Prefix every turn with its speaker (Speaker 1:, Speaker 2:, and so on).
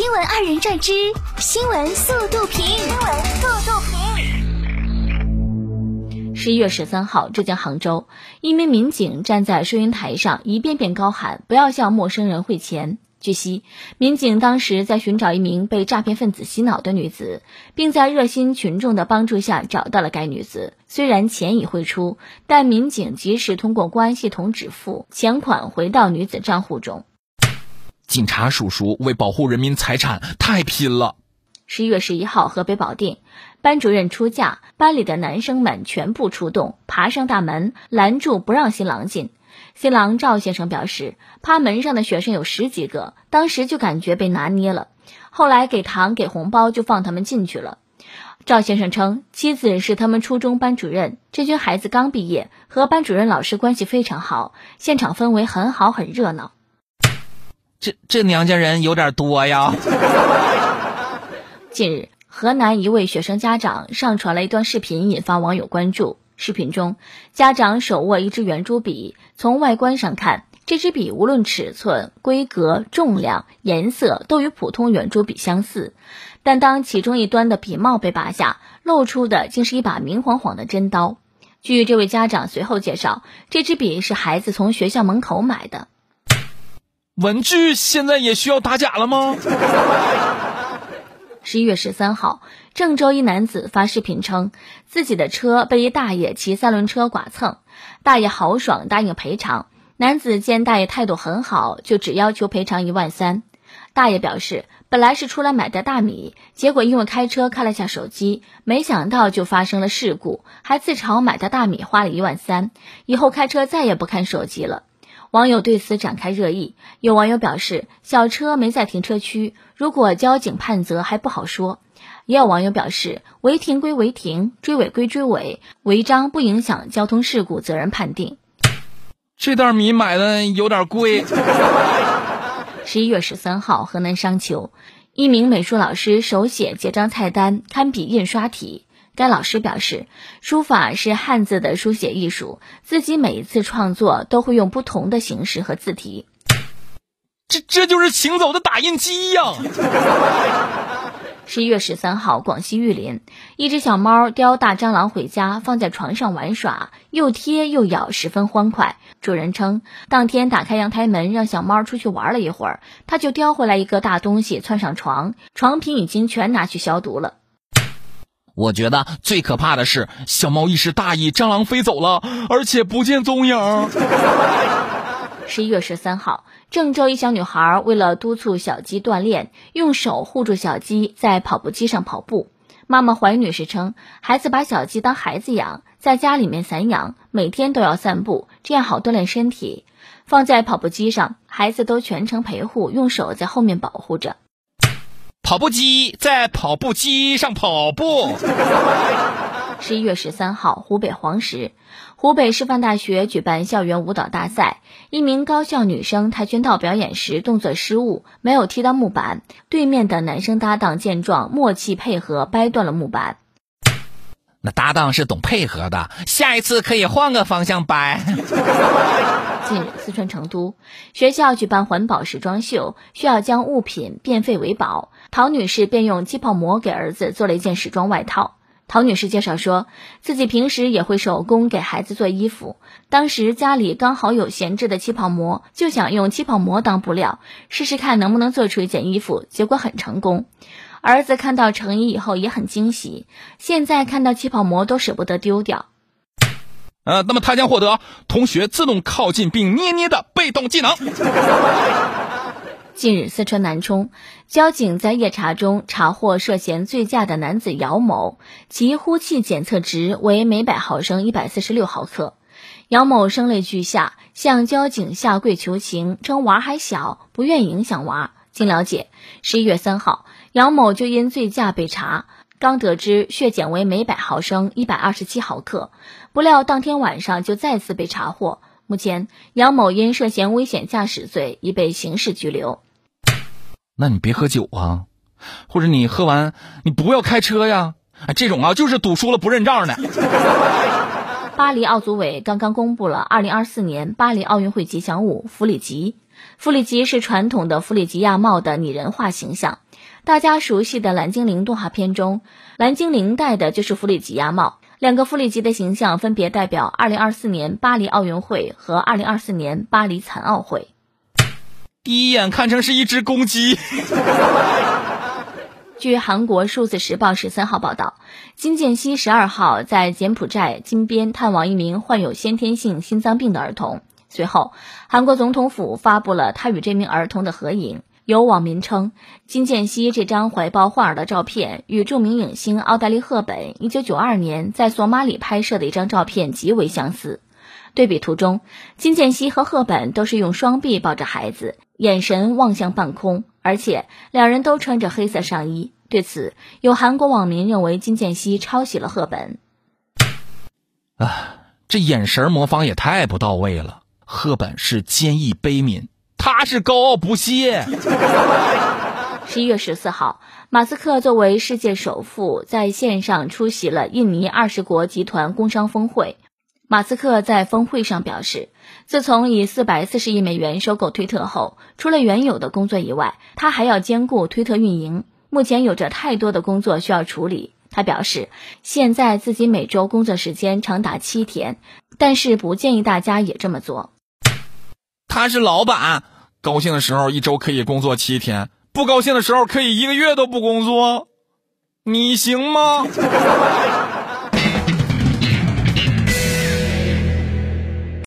Speaker 1: 新闻二人转之新闻速度评。新闻速度
Speaker 2: 评。十一月十三号，浙江杭州，一名民警站在收银台上，一遍遍高喊：“不要向陌生人汇钱。”据悉，民警当时在寻找一名被诈骗分子洗脑的女子，并在热心群众的帮助下找到了该女子。虽然钱已汇出，但民警及时通过公安系统止付，钱款回到女子账户中。
Speaker 3: 警察叔叔为保护人民财产太拼了。
Speaker 2: 十一月十一号，河北保定，班主任出嫁，班里的男生们全部出动，爬上大门拦住，不让新郎进。新郎赵先生表示，趴门上的学生有十几个，当时就感觉被拿捏了。后来给糖给红包就放他们进去了。赵先生称，妻子是他们初中班主任，这群孩子刚毕业，和班主任老师关系非常好，现场氛围很好，很热闹。
Speaker 3: 这这娘家人有点多呀。
Speaker 2: 近日，河南一位学生家长上传了一段视频，引发网友关注。视频中，家长手握一支圆珠笔，从外观上看，这支笔无论尺寸、规格、重量、颜色都与普通圆珠笔相似。但当其中一端的笔帽被拔下，露出的竟是一把明晃晃的真刀。据这位家长随后介绍，这支笔是孩子从学校门口买的。
Speaker 3: 文具现在也需要打假了吗？
Speaker 2: 十一月十三号，郑州一男子发视频称，自己的车被一大爷骑三轮车剐蹭，大爷豪爽答应赔偿。男子见大爷态度很好，就只要求赔偿一万三。大爷表示，本来是出来买的大米，结果因为开车看了下手机，没想到就发生了事故，还自嘲买的大米花了一万三，以后开车再也不看手机了。网友对此展开热议，有网友表示，小车没在停车区，如果交警判责还不好说；也有网友表示，违停归违停，追尾归追尾，违章不影响交通事故责任判定。
Speaker 3: 这袋米买的有点贵。
Speaker 2: 十一月十三号，河南商丘，一名美术老师手写结账菜单，堪比印刷体。该老师表示，书法是汉字的书写艺术，自己每一次创作都会用不同的形式和字体。
Speaker 3: 这这就是行走的打印机呀！
Speaker 2: 十一月十三号，广西玉林，一只小猫叼大蟑螂回家，放在床上玩耍，又贴又咬，十分欢快。主人称，当天打开阳台门，让小猫出去玩了一会儿，它就叼回来一个大东西，窜上床，床品已经全拿去消毒了。
Speaker 3: 我觉得最可怕的是，小猫一时大意，蟑螂飞走了，而且不见踪影。
Speaker 2: 十一月十三号，郑州一小女孩为了督促小鸡锻炼，用手护住小鸡在跑步机上跑步。妈妈怀女士称，孩子把小鸡当孩子养，在家里面散养，每天都要散步，这样好锻炼身体。放在跑步机上，孩子都全程陪护，用手在后面保护着。
Speaker 3: 跑步机在跑步机上跑步。
Speaker 2: 十一月十三号，湖北黄石，湖北师范大学举办校园舞蹈大赛，一名高校女生跆拳道表演时动作失误，没有踢到木板，对面的男生搭档见状，默契配合，掰断了木板。
Speaker 3: 那搭档是懂配合的，下一次可以换个方向掰。
Speaker 2: 近日，四川成都学校举办环保时装秀，需要将物品变废为宝。陶女士便用气泡膜给儿子做了一件时装外套。陶女士介绍说，自己平时也会手工给孩子做衣服，当时家里刚好有闲置的气泡膜，就想用气泡膜当布料，试试看能不能做出一件衣服，结果很成功。儿子看到成衣以后也很惊喜，现在看到气泡膜都舍不得丢掉。
Speaker 3: 呃，那么他将获得同学自动靠近并捏捏的被动技能。
Speaker 2: 近日，四川南充交警在夜查中查获涉嫌醉驾的男子姚某，其呼气检测值为每百毫升一百四十六毫克。姚某声泪俱下，向交警下跪求情，称娃还小，不愿影响娃。经了解，十一月三号，杨某就因醉驾被查。刚得知血检为每百毫升一百二十七毫克，不料当天晚上就再次被查获。目前，杨某因涉嫌危险驾驶罪已被刑事拘留。
Speaker 3: 那你别喝酒啊，或者你喝完你不要开车呀！这种啊就是赌输了不认账的。
Speaker 2: 巴黎奥组委刚刚公布了2024年巴黎奥运会吉祥物弗里吉。弗里吉是传统的弗里吉亚帽的拟人化形象。大家熟悉的蓝精灵动画片中，蓝精灵戴的就是弗里吉亚帽。两个弗里吉的形象分别代表2024年巴黎奥运会和2024年巴黎残奥会。
Speaker 3: 第一眼看成是一只公鸡。
Speaker 2: 据韩国数字时报十三号报道，金建熙十二号在柬埔寨金边探望一名患有先天性心脏病的儿童。随后，韩国总统府发布了他与这名儿童的合影。有网民称，金建熙这张怀抱患儿的照片与著名影星奥黛丽·赫本一九九二年在索马里拍摄的一张照片极为相似。对比图中，金建熙和赫本都是用双臂抱着孩子，眼神望向半空。而且两人都穿着黑色上衣，对此有韩国网民认为金建熙抄袭了赫本。
Speaker 3: 啊，这眼神模仿也太不到位了。赫本是坚毅悲悯，他是高傲不屑。
Speaker 2: 十一月十四号，马斯克作为世界首富，在线上出席了印尼二十国集团工商峰会。马斯克在峰会上表示，自从以四百四十亿美元收购推特后，除了原有的工作以外，他还要兼顾推特运营。目前有着太多的工作需要处理。他表示，现在自己每周工作时间长达七天，但是不建议大家也这么做。
Speaker 3: 他是老板，高兴的时候一周可以工作七天，不高兴的时候可以一个月都不工作。你行吗？